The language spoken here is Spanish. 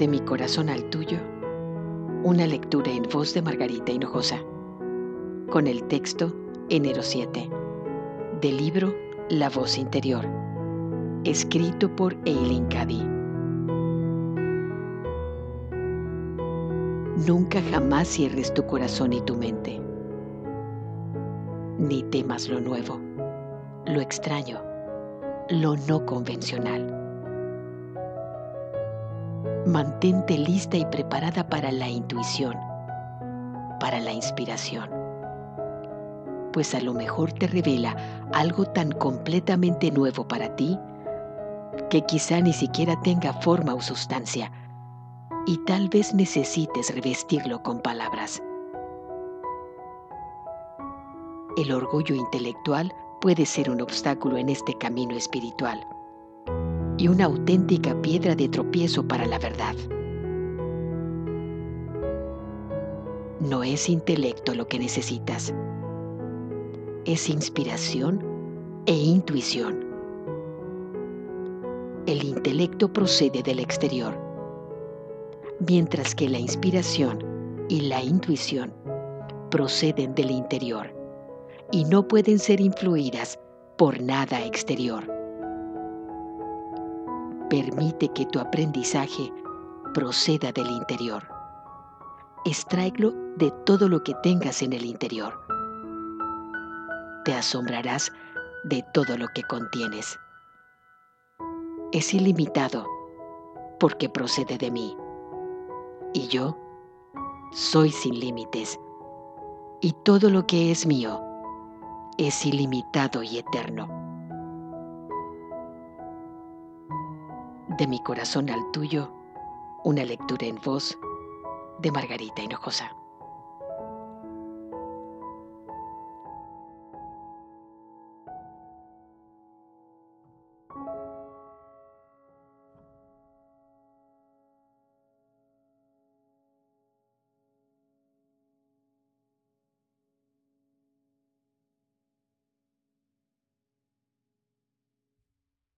De mi corazón al tuyo, una lectura en voz de Margarita Hinojosa, con el texto Enero 7, del libro La voz interior, escrito por Eileen Cady. Nunca jamás cierres tu corazón y tu mente, ni temas lo nuevo, lo extraño, lo no convencional mantente lista y preparada para la intuición, para la inspiración. Pues a lo mejor te revela algo tan completamente nuevo para ti que quizá ni siquiera tenga forma o sustancia y tal vez necesites revestirlo con palabras. El orgullo intelectual puede ser un obstáculo en este camino espiritual y una auténtica piedra de tropiezo para la verdad. No es intelecto lo que necesitas, es inspiración e intuición. El intelecto procede del exterior, mientras que la inspiración y la intuición proceden del interior y no pueden ser influidas por nada exterior. Permite que tu aprendizaje proceda del interior. Extráelo de todo lo que tengas en el interior. Te asombrarás de todo lo que contienes. Es ilimitado porque procede de mí. Y yo soy sin límites. Y todo lo que es mío es ilimitado y eterno. De mi corazón al tuyo, una lectura en voz de Margarita Hinojosa.